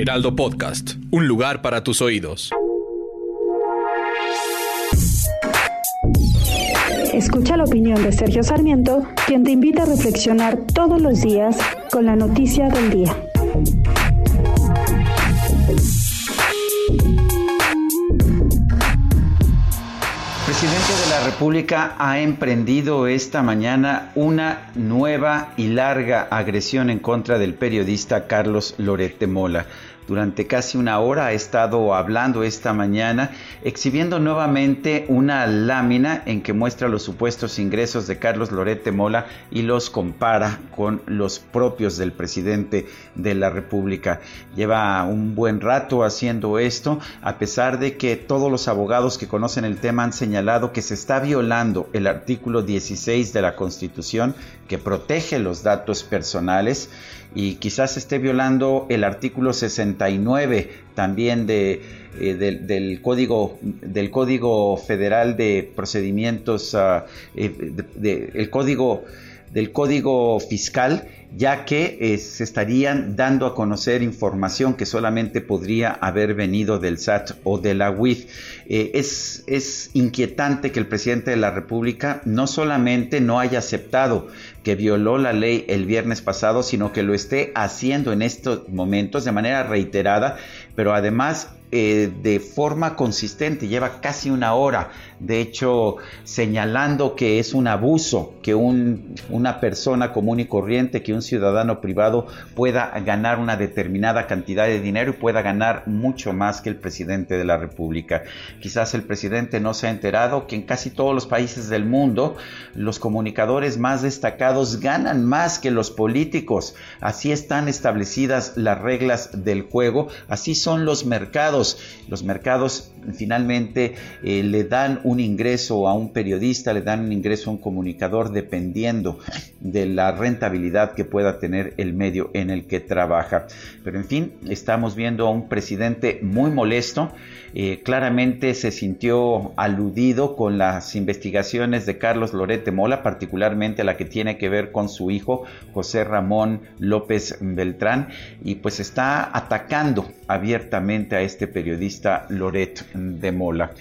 Heraldo Podcast, un lugar para tus oídos. Escucha la opinión de Sergio Sarmiento, quien te invita a reflexionar todos los días con la noticia del día. El presidente de la República ha emprendido esta mañana una nueva y larga agresión en contra del periodista Carlos Lorete Mola durante casi una hora ha estado hablando esta mañana, exhibiendo nuevamente una lámina en que muestra los supuestos ingresos de Carlos Lorete Mola y los compara con los propios del presidente de la República. Lleva un buen rato haciendo esto, a pesar de que todos los abogados que conocen el tema han señalado que se está violando el artículo 16 de la Constitución que protege los datos personales y quizás esté violando el artículo 69 también de, eh, del, código del código federal de procedimientos uh, el código del código fiscal ya que eh, se estarían dando a conocer información que solamente podría haber venido del SAT o de la UIF. Eh, es, es inquietante que el presidente de la República no solamente no haya aceptado que violó la ley el viernes pasado, sino que lo esté haciendo en estos momentos de manera reiterada, pero además eh, de forma consistente, lleva casi una hora, de hecho, señalando que es un abuso que un, una persona común y corriente, que un ciudadano privado pueda ganar una determinada cantidad de dinero y pueda ganar mucho más que el presidente de la República. Quizás el presidente no se ha enterado que en casi todos los países del mundo los comunicadores más destacados ganan más que los políticos. Así están establecidas las reglas del juego, así son los mercados los mercados finalmente eh, le dan un ingreso a un periodista, le dan un ingreso a un comunicador dependiendo de la rentabilidad que pueda tener el medio en el que trabaja. Pero en fin, estamos viendo a un presidente muy molesto. Eh, claramente se sintió aludido con las investigaciones de Carlos Lorete Mola, particularmente la que tiene que ver con su hijo José Ramón López Beltrán, y pues está atacando abiertamente a este periodista Loret de Mola.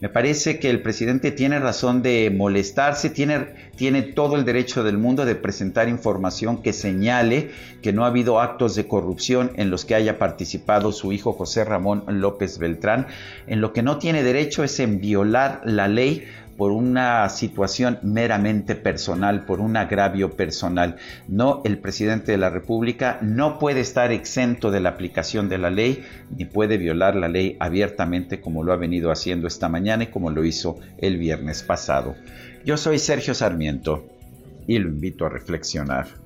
Me parece que el presidente tiene razón de molestarse, tiene, tiene todo el derecho del mundo de presentar información que señale que no ha habido actos de corrupción en los que haya participado su hijo José Ramón López Beltrán. En lo que no tiene derecho es en violar la ley por una situación meramente personal, por un agravio personal. No, el presidente de la República no puede estar exento de la aplicación de la ley, ni puede violar la ley abiertamente como lo ha venido haciendo esta mañana y como lo hizo el viernes pasado. Yo soy Sergio Sarmiento y lo invito a reflexionar.